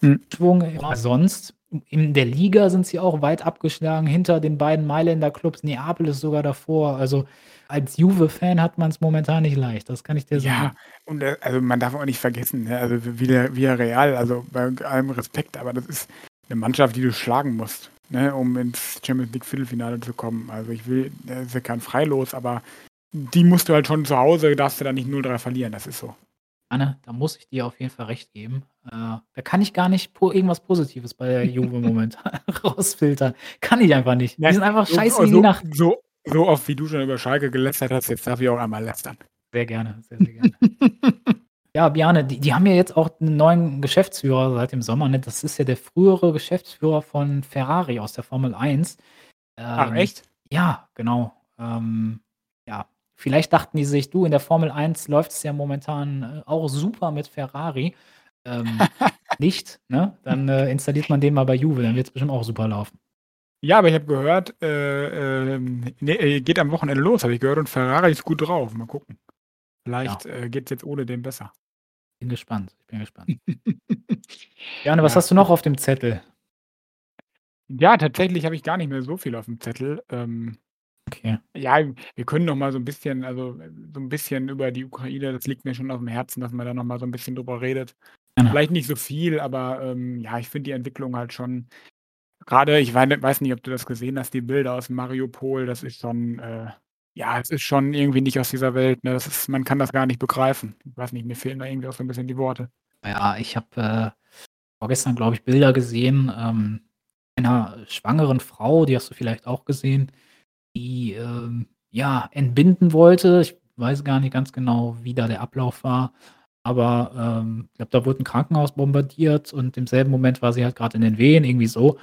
Mhm. Schwung, ja, sonst in der Liga sind sie auch weit abgeschlagen hinter den beiden Mailänder Klubs. Neapel ist sogar davor. Also, als Juve-Fan hat man's momentan nicht leicht, das kann ich dir Ja, sagen. und, äh, also, man darf auch nicht vergessen, ne, also, Villa Villarreal, also, bei allem Respekt, aber das ist 'ne Mannschaft, die du schlagen musst, ne, um ins Champions League Viertelfinale zu kommen. Also ich will, das ist ja kein Freilos, aber die musst du halt schon zu Hause, darfst du da nicht 0-3 verlieren, das ist so. Anne, da muss ich dir auf jeden Fall recht geben. Äh, da kann ich gar nicht po irgendwas Positives bei der Juve momentan rausfiltern. Kann ich einfach nicht. Die sind einfach so, scheiße wie die so, Nacht. so, so oft wie du schon über Schalke gelästert hast, jetzt darf ich auch einmal lästern. Sehr gerne, sehr, sehr gerne. Ja, Bjarne, die die haben ja jetzt auch 'n neuen Geschäftsführer seit dem Sommer, ne? Das ist ja der frühere Geschäftsführer von Ferrari aus der Formel 1. Ach, Ähm, echt? ja, genau. Ähm, ja, vielleicht dachten die sich: „Du, in der Formel 1 läuft's ja momentan, äh, auch super mit Ferrari.“ Ähm, nicht, ne? Dann, äh, installiert man den mal bei Juve, dann wird's bestimmt auch super laufen. Ja, aber ich habe gehört, äh, ähm, ne, äh, geht am Wochenende los, habe ich gehört, und Ferrari ist gut drauf. Mal gucken. Ja. Vielleicht, äh, geht's jetzt ohne den besser. Bin gespannt, ich bin gespannt. Bjarne, was Ja, hast du noch auf dem Zettel? Ja, tatsächlich habe ich gar nicht mehr so viel aufm Zettel. Ähm Okay. ja, wir können noch mal so 'n bisschen also, so 'n bisschen über die Ukraine das liegt mir schon aufm Herzen, dass man da noch mal so 'n bisschen drüber redet. Gerne. Vielleicht nicht so viel, aber, ähm, ja, ich finde die Entwicklung halt schon grade ich weiß nicht, ob du das gesehen hast, die Bilder aus Mariupol, das ist schon, äh ja, es ist schon irgendwie nicht aus dieser Welt, ne? Ist man kann das gar nicht begreifen. Ich weiß nicht, mir fehlen da irgendwie auch so 'n bisschen die Worte. Ja, ich habe, äh, vorgestern, glaube ich, Bilder gesehen, ähm, einer schwangeren Frau, die hast du vielleicht auch gesehen, die, ähm, ja, entbinden wollte. Ich weiß gar nicht ganz genau, wie da der Ablauf war, aber, ähm, ich glaube, da wurde 'n Krankenhaus bombardiert und im selben Moment war sie halt grad in den Wehen, irgendwie so.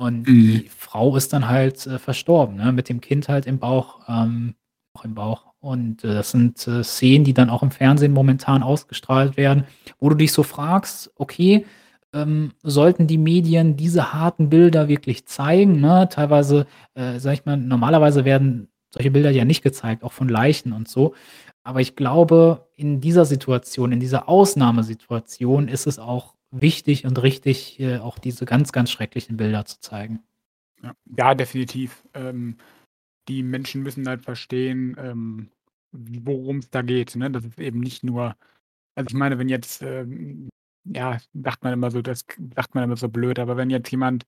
Und Mhm. die Frau ist dann halt, äh, verstorben, ne, mit dem Kind halt im Bauch ähm, noch im Bauch. Und, äh, das sind, äh, Szenen, die dann auch im Fernsehen momentan ausgestrahlt werden, wo du dich so fragst: „Okay, ähm, sollten die Medien diese harten Bilder wirklich zeigen“, ne? Teilweise, äh, sage ich mal normalerweise werden solche Bilder ja nicht gezeigt, auch von Leichen und so. Aber ich glaube, in dieser Situation, in dieser Ausnahmesituation ist es auch wichtig und richtig, äh, auch diese ganz, ganz schrecklichen Bilder zu zeigen. Ja. Ja, definitiv. Ähm, die Menschen müssen halt verstehen, ähm, w worum's da geht, ne? Das ist eben nicht nur also, ich meine, wenn jetzt, ähm ja, sagt man immer so das sagt man immer so blöd, aber wenn jetzt jemand,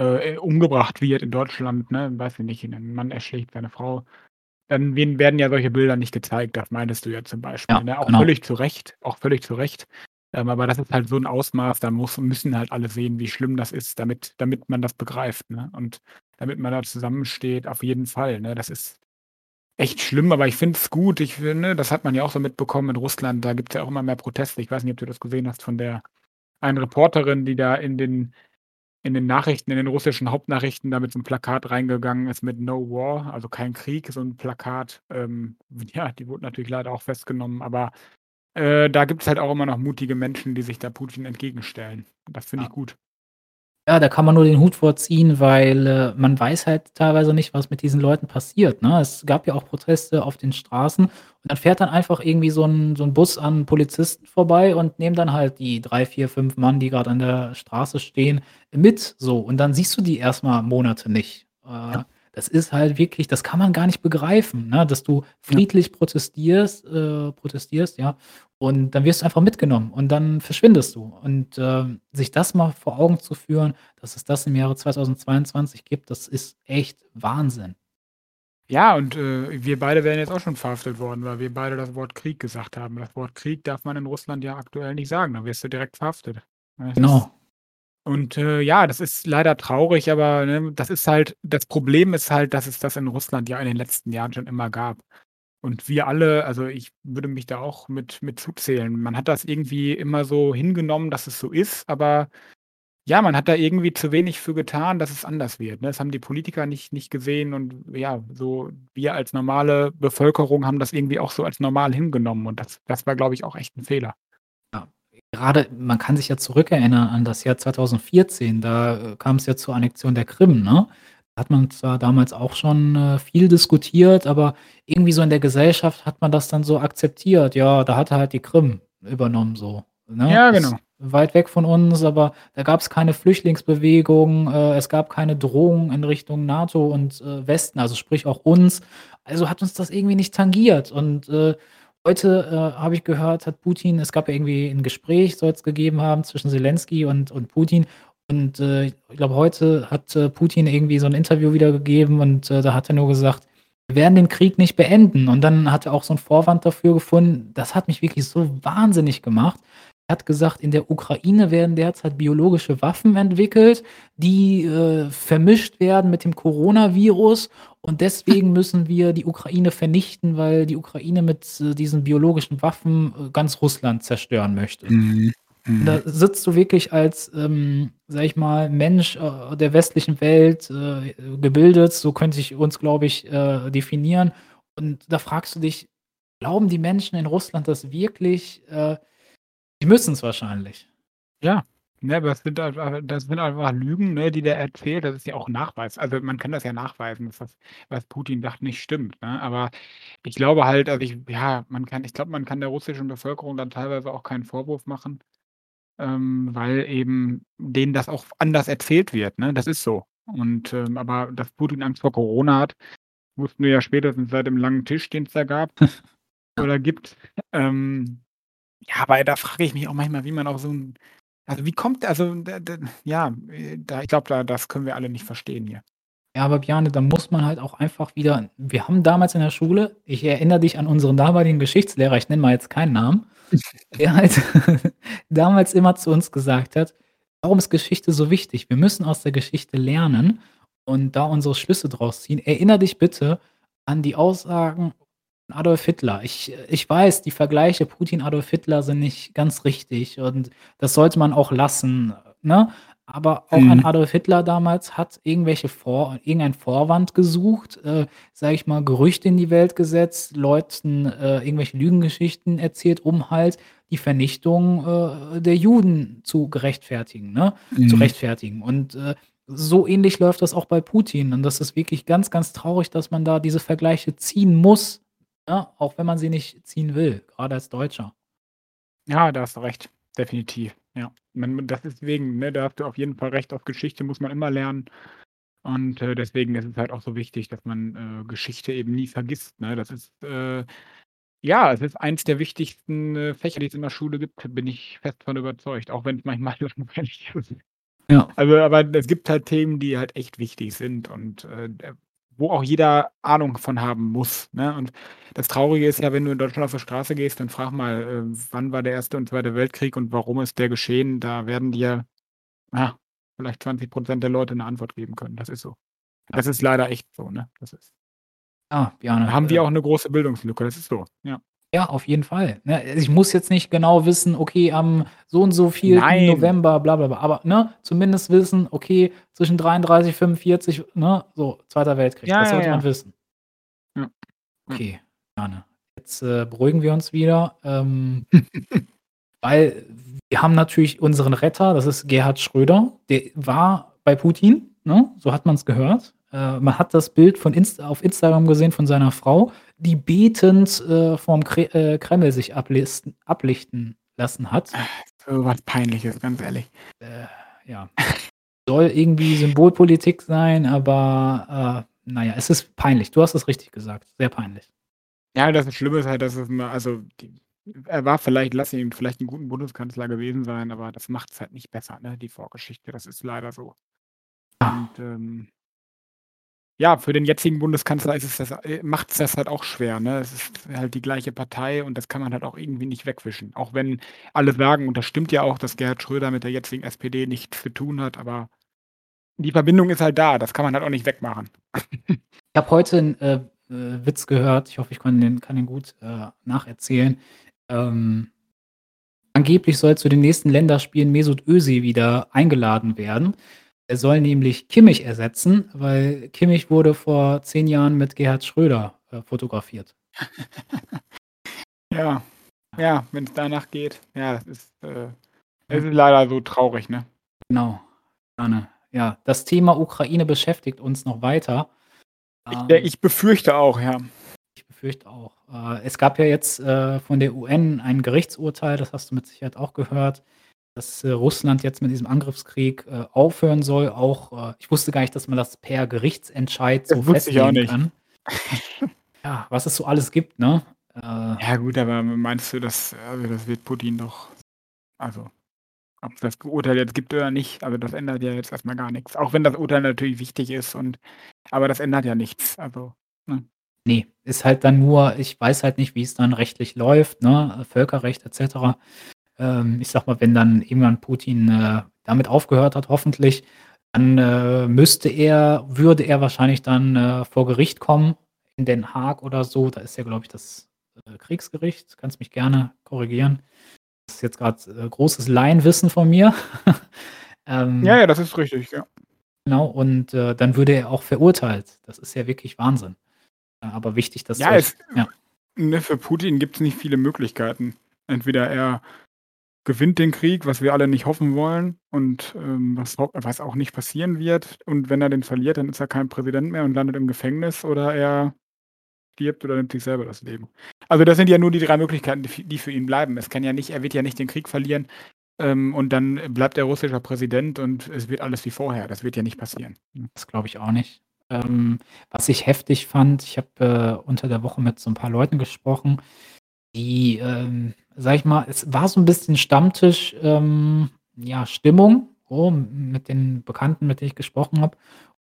äh, äh, umgebracht wird in Deutschland, ne, weiß ich nicht, 'n Mann erschlägt seine Frau, dann werden ja solche Bilder nicht gezeigt. Das meintest du ja zum Beispiel, Ja, ne? Auch genau. völlig zu Recht auch völlig zu Recht. Ähm, aber das ist halt so 'n Ausmaß, da muss müssen halt alle sehen, wie schlimm das ist, damit damit man das begreift, ne? Und damit man da zusammensteht, auf jeden Fall, ne? Das ist echt schlimm, aber ich finde es gut. Ich finde, das hat man ja auch so mitbekommen in Russland, da gibt's ja auch immer mehr Proteste. Ich weiß nicht, ob du das gesehen hast von der einen Reporterin, die da in den in den Nachrichten in den russischen Hauptnachrichten da mit so 'nem Plakat reingegangen ist mit „No War“, also kein Krieg, so 'n Plakat. Ähm, ja, die wurde natürlich leider auch festgenommen, aber, äh, da gibt's halt auch immer noch mutige Menschen, die sich da Putin entgegenstellen. Das finde ich Ja. gut. Ja, da kann man nur den Hut vor ziehen, weil, äh, man weiß halt teilweise nicht, was mit diesen Leuten passiert, ne? Es gab ja auch Proteste auf den Straßen und dann fährt dann einfach irgendwie so 'n so 'n Bus an Polizisten vorbei und nehmen dann halt die 3, 4, 5 Mann, die grad an der Straße stehen, mit so. Und dann siehst du die erst mal Monate nicht. Ja. Äh, das ist halt wirklich das kann man gar nicht begreifen, ne, dass du Ja. friedlich protestierst äh, protestierst, ja, und dann wirst du einfach mitgenommen und dann verschwindest du. Und, ähm, sich das mal vor Augen zu führen, dass es das im Jahre 2022 gibt, das ist echt Wahnsinn. Ja, und, äh, wir beide wären jetzt auch schon verhaftet worden, weil wir beide das Wort Krieg gesagt haben. Das Wort Krieg darf man in Russland ja aktuell nicht sagen, dann wirst du direkt verhaftet. Ist Genau. Und, äh, ja, das ist leider traurig, aber, ne, das ist halt das Problem ist halt, dass es das in Russland ja in den letzten Jahren schon immer gab. Und wir alle also, ich würde mich da auch mit mit zuzählen. Man hat das irgendwie immer so hingenommen, dass es so ist, aber ja, man hat da irgendwie zu wenig für getan, dass es anders wird, ne? Das haben die Politiker nicht nicht gesehen und ja, so wir als normale Bevölkerung haben das irgendwie auch so als normal hingenommen und das das war, glaube ich, auch echt 'n Fehler. Ja, grade man kann sich ja zurückerinnern an das Jahr 2014, da, äh, kam's ja zur Annexion der Krim, ne? Hat man zwar damals auch schon, äh, viel diskutiert, aber irgendwie so in der Gesellschaft hat man das dann so akzeptiert. Ja, da hat er halt die Krim übernommen so, ne? Ja, Ist genau. weit weg von uns, aber da gab's keine Flüchtlingsbewegung, äh, es gab keine Drohung in Richtung NATO und, äh, Westen, also sprich auch uns. Also, hat uns das irgendwie nicht tangiert. Und, äh, heute, äh, habe ich gehört, hat Putin es gab ja irgendwie 'n Gespräch soll's gegeben haben zwischen Selenski und und Putin. Und, äh, ich glaube, heute hat, äh, Putin irgendwie so 'n Interview wieder gegeben und, äh, da hat er nur gesagt: „Wir werden den Krieg nicht beenden.“ Und dann hat er auch so 'n Vorwand dafür gefunden. Das hat mich wirklich so wahnsinnig gemacht. Er hat gesagt, in der Ukraine werden derzeit biologische Waffen entwickelt, die, äh, vermischt werden mit dem Coronavirus und deswegen müssen wir die Ukraine vernichten, weil die Ukraine mit, äh, diesen biologischen Waffen, äh, ganz Russland zerstören möchte. Mhm. Da Mhm. sitzt du wirklich als, ähm, sage ich mal, Mensch, äh, der westlichen Welt, äh, gebildet, so könnte ich uns, glaube ich, äh, definieren. Und da fragst du dich: „Glauben die Menschen in Russland das wirklich?“ Äh, die müssen's wahrscheinlich. Ja, ne, aber das sind einfach das sind einfach Lügen, ne, die der erzählt. Das ist ja auch Nachweis. Also, man kann das ja nachweisen, dass das, was Putin sagt, nicht stimmt, ne? Aber ich glaube halt also, ich ja, man kann ich glaube, man kann der russischen Bevölkerung dann teilweise auch keinen Vorwurf machen, ähm, weil eben denen das auch anders erzählt wird, ne? Das ist so. Und, ähm aber dass Putin Angst vor Corona hat, wussten wir ja spätestens seit dem langen Tisch, den's da gab oder gibt. Ähm, ja, aber da frage ich mich auch manchmal, wie man auf so 'n also, wie kommt also, d d ja, äh, da ich glaube, da das können wir alle nicht verstehen hier. Ja, aber Bjane, da muss man halt auch einfach wieder wir haben damals in der Schule ich erinnere dich an unseren damaligen Geschichtslehrer, ich nenne mal jetzt keinen Namen, der halt damals immer zu uns gesagt hat: „Warum ist Geschichte so wichtig? Wir müssen aus der Geschichte lernen und da unsere Schlüsse draus ziehen.“ Erinnere dich bitte an die Aussagen Adolf Hitler. Ich ich weiß, die Vergleiche Putin, Adolf Hitler sind nicht ganz richtig und das sollte man auch lassen, ne? Aber auch ein Mhm. Adolf Hitler damals hat irgendwelche Vor irgendeinen Vorwand gesucht, äh, sage ich mal, Gerüchte in die Welt gesetzt, Leuten, äh, irgendwelche Lügengeschichten erzählt, um halt die Vernichtung, äh, der Juden zu gerechtfertigen, ne zu Mhm. rechtfertigen. Und, äh, so ähnlich läuft das auch bei Putin. Und das ist wirklich ganz, ganz traurig, dass man da diese Vergleiche ziehen muss, ne, auch wenn man sie nicht ziehen will, grade als Deutscher. Ja, da hast du recht, definitiv, ja. Man das deswegen, ne, da hast du auf jeden Fall recht, aus Geschichte muss man immer lernen. Und, äh, deswegen ist es halt auch so wichtig, dass man, äh, Geschichte eben nie vergisst, ne? Das ist, äh ja, es ist eins der wichtigsten, äh, Fächer, die es in der Schule gibt, bin ich fest von überzeugt, auch wenn's manchmal langweilig ist. Ja. Also, aber es gibt halt Themen, die halt echt wichtig sind und, äh, wo auch jeder Ahnung von haben muss, ne? Und das Traurige ist ja, wenn du in Deutschland auf der Straße gehst, dann frag mal, äh, wann war der Erste und Zweite Weltkrieg und warum ist der geschehen? Da werden dir, ja, vielleicht 20 % der Leute 'ne Antwort geben können. Das ist so. Ja. Das ist leider echt so, ne? Das ist Ah, Da Bjane, haben äh wir auch 'ne große Bildungslücke, das ist so, ja. Ja, auf jeden Fall, ne? Ich muss jetzt nicht genau wissen, okay, am so und so vielten Nein. November bla bla bla, aber, ne, zumindest wissen, okay, zwischen 33, 45, ne, so, Zweiter Weltkrieg, Ja, das ja, sollte man ja. wissen. Ja. Ja. Okay, Bjane, jetzt, äh, beruhigen wir uns wieder, ähm, weil wir haben natürlich unseren Retter, das ist Gerhard Schröder, der war bei Putin, ne? So hat man's gehört. Äh, man hat das Bild von Inst auf Instagram gesehen von seiner Frau, die betend, äh, vorm Kre äh, Kreml sich ablisten ablichten lassen hat. So was Peinliches, ganz ehrlich. Äh, ja. Soll irgendwie Symbolpolitik sein, aber, äh, na ja, es ist peinlich. Du hast es richtig gesagt, sehr peinlich. Ja, das Schlimme ist halt, dass es mal also, die er war vielleicht lass ihn vielleicht 'n guten Bundeskanzler gewesen sein, aber das macht's halt nicht besser, ne, die Vorgeschichte. Das ist leider so. Ah. Und, ähm ja, für den jetzigen Bundeskanzler ist es das äh, macht's das halt auch schwer, ne? Es ist halt die gleiche Partei und das kann man halt auch irgendwie nicht wegwischen. Auch wenn alle sagen, und das stimmt ja auch, dass Gerhard Schröder mit der jetzigen SPD nichts zu tun hat, aber die Verbindung ist halt da, das kann man halt auch nicht wegmachen. Ich habe heute 'n, äh, äh, Witz gehört, ich hoffe, ich kann den kann den gut, äh, nacherzählen. Ähm, angeblich soll zu den nächsten Länderspielen Mesut Özil wieder eingeladen werden. Er soll nämlich Kimmich ersetzen, weil Kimmich wurde vor 10 Jahren mit Gerhard Schröder, äh, fotografiert. Ja, ja, wenn's danach geht. Ja, das ist, äh es ist leider so traurig, ne? Genau, Bjane. Ja, das Thema Ukraine beschäftigt uns noch weiter. Ich Ähm ich befürchte auch, ja. Ich befürchte auch. Äh, es gab ja jetzt, äh, von der UN ein Gerichtsurteil, das hast du mit Sicherheit auch gehört, dass, äh, Russland jetzt mit diesem Angriffskrieg, äh, aufhören soll. Auch, äh ich wusste gar nicht, dass man das per Gerichtsentscheid so Das wusste ich auch festlegen nicht. kann. Ja, was es so alles gibt, ne? Äh Ja gut, aber meinst du, dass also, das wird Putin doch also Ob es das Urteil jetzt gibt oder nicht, also das ändert ja jetzt erstmal gar nichts. Auch wenn das Urteil natürlich wichtig ist und aber das ändert ja nichts. Also, ne? Ne, ist halt dann nur ich weiß halt nicht, wie es dann rechtlich läuft, ne, Völkerrecht et cetera. Ähm, ich sage mal, wenn dann irgendwann Putin, äh, damit aufgehört hat, hoffentlich, dann, äh, müsste er würde er wahrscheinlich dann, äh, vor Gericht kommen in Den Haag oder so. Da ist ja, glaube ich, das, äh, Kriegsgericht. Kannst mich gerne korrigieren. Das ist jetzt grad, äh, großes Laienwissen von mir. Ähm, Ja, ja, das ist richtig, ja. genau, und, äh, dann würde er auch verurteilt. Das ist ja wirklich Wahnsinn. Aber wichtig, dass Ja, solch es ja. ne, für Putin gibt's nicht viele Möglichkeiten. Entweder er gewinnt den Krieg, was wir alle nicht hoffen wollen und, ähm, was was auch nicht passieren wird. Und wenn er den verliert, dann ist er kein Präsident mehr und landet im Gefängnis oder er stirbt oder nimmt sich selber das Leben. Also, das sind ja nur die 3 Möglichkeiten, die für ihn bleiben. Es kann ja nicht er wird ja nicht den Krieg verlieren, ähm, und dann bleibt er russischer Präsident und es wird alles wie vorher. Das wird ja nicht passieren. Das glaube ich auch nicht. Ähm, was ich heftig fand, ich habe, äh, unter der Woche mit so 'n paar Leuten gesprochen, die, sage ich mal es war so 'n bisschen Stammtisch, ähm, ja, Stimmung, so mit den Bekannten, mit denen ich gesprochen habe.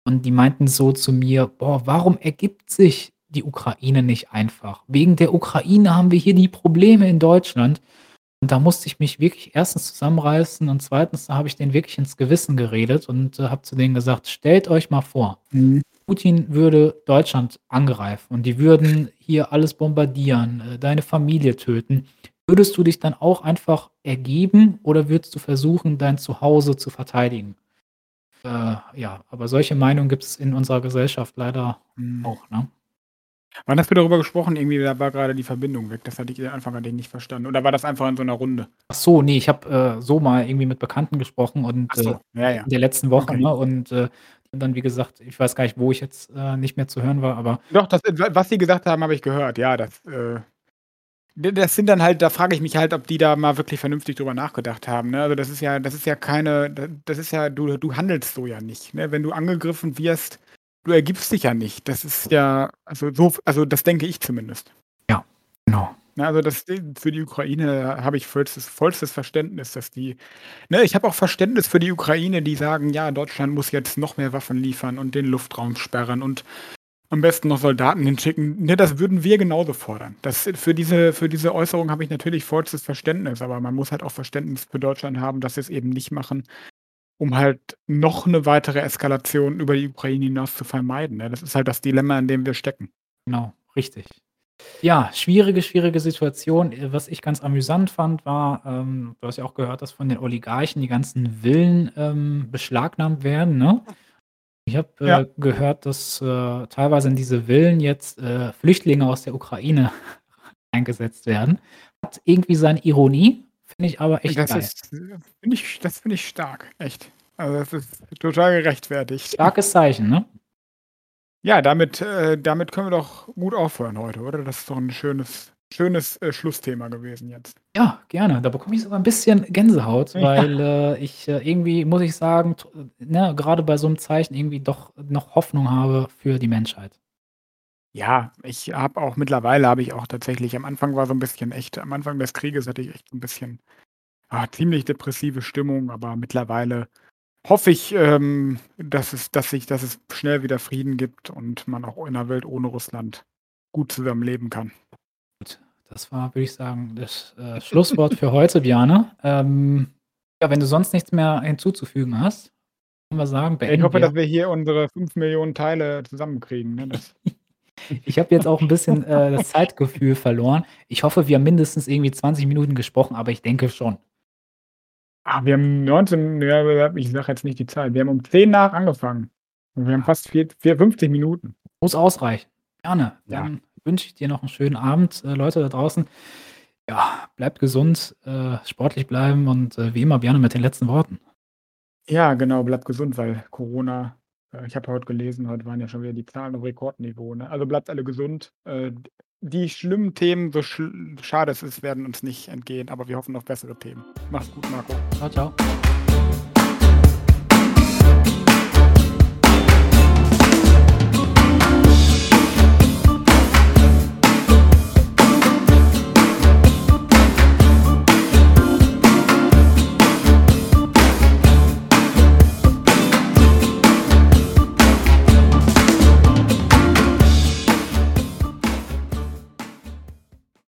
Und die meinten so zu mir: „Boah, warum ergibt sich die Ukraine nicht einfach? Wegen der Ukraine haben wir hier die Probleme in Deutschland.“ Und da musste ich mich wirklich 1. zusammenreißen und 2., da habe ich denen wirklich ins Gewissen geredet und, äh, habe zu denen gesagt: „Stellt euch mal vor, Mhm. Putin würde Deutschland angreifen und die würden hier alles bombardieren, äh, deine Familie töten. Würdest du dich dann auch einfach ergeben oder würdest du versuchen, dein Zuhause zu verteidigen?“ Äh, ja, aber solche Meinungen gibt's in unserer Gesellschaft leider Mhm. auch, ne? Wann hast du darüber gesprochen? Irgendwie, da war grade die Verbindung weg. Das hatte ich den Anfang ich nicht verstanden. Oder war das einfach in so 'ner Runde? Ach so, ne, ich habe, äh, so mal irgendwie mit Bekannten gesprochen und, Ach äh, so, ja, ja. in der letzten Woche, Okay. ne? Und, äh, dann, wie gesagt ich weiß gar nicht, wo ich jetzt, äh, nicht mehr zu hören war, aber Doch, das wa was sie gesagt haben, habe ich gehört. Ja, das, äh das sind dann halt da frage ich mich halt, ob die da mal wirklich vernünftig drüber nachgedacht haben, ne? Also, das ist ja das ist ja keine das ist ja du du handelst so ja nicht, ne? Wenn du angegriffen wirst, du ergibst dich ja nicht. Das ist ja also, so also, das denke ich zumindest. Ja, genau. Ne, also, das für die Ukraine habe ich vollstes vollstes Verständnis, dass die ne, ich habe auch Verständnis für die Ukraine, die sagen: „Ja, Deutschland muss jetzt noch mehr Waffen liefern und den Luftraum sperren und am besten noch Soldaten hinschicken.“ Ne, das würden wir genauso fordern. Das für diese für diese Äußerung habe ich natürlich vollstes Verständnis, aber man muss halt auch Verständnis für Deutschland haben, dass sie's eben nicht machen, um halt noch 'ne weitere Eskalation über die Ukraine hinaus zu vermeiden, ne? Das ist halt das Dilemma, in dem wir stecken. Genau, richtig. Ja, schwierige, schwierige Situation. Was ich ganz amüsant fand, war, ähm, du hast ja auch gehört, dass von den Oligarchen die ganzen Villen, ähm, beschlagnahmt werden, ne? Ich habe, Ja. äh, gehört, dass, äh, teilweise in diese Villen jetzt, äh, Flüchtlinge aus der Ukraine eingesetzt werden. Hat irgendwie seine Ironie, finde ich aber echt Das geil. ist finde ich das finde ich stark, echt. Also, das ist total gerechtfertigt. Starkes Zeichen, ne? Ja, damit äh, damit können wir doch gut aufhören heute, oder? Das ist doch 'n schönes schönes, äh, Schlussthema gewesen jetzt. Ja, gerne. Da bekomme ich sogar 'n bisschen Gänsehaut, Ja. weil, äh, ich, äh, irgendwie, muss ich sagen, ne, grade bei so 'nem Zeichen irgendwie doch noch Hoffnung habe für die Menschheit. Ja, ich habe auch mittlerweile habe ich auch tatsächlich am Anfang war so 'n bisschen echt am Anfang des Krieges hatte ich echt so 'n bisschen, ah, ziemlich depressive Stimmung, aber mittlerweile hoffe ich, ähm, dass es dass sich dass es schnell wieder Frieden gibt und man auch in 'ner Welt ohne Russland gut zusammen leben kann. Das war, würde ich sagen, das, äh, Schlusswort für heute, Bjarne. Ähm, ja, wenn du sonst nichts mehr hinzuzufügen hast, können wir sagen, Ja, ich beenden hoffe, wir dass wir hier unsere 5.000.000 Teile zusammenkriegen, ne? Ich habe jetzt auch 'n bisschen, äh, das Zeitgefühl verloren. Ich hoffe, wir haben mindestens irgendwie 20 Minuten gesprochen, aber ich denke schon. Ah, wir haben 19 ja, ich sage jetzt nicht die Zeit. Wir haben um 10 nach angefangen und wir haben fast vier vier 50 Minuten. Muss ausreichen. Gerne. Ja. Wünsche ich dir noch 'n schönen Abend, äh, Leute da draußen. Ja, bleibt gesund, äh, sportlich bleiben und, äh, wie immer Bjarne mit den letzten Worten. Ja, genau, bleibt gesund, weil Corona äh, ich habe heute gelesen, heute waren ja schon wieder die Zahlen auf Rekordniveau, ne? Also, bleibt alle gesund. Äh, die schlimmen Themen, so schl schade es ist, werden uns nicht entgehen, aber wir hoffen auf bessere Themen. Mach's gut, Marco. Tschau, tschau.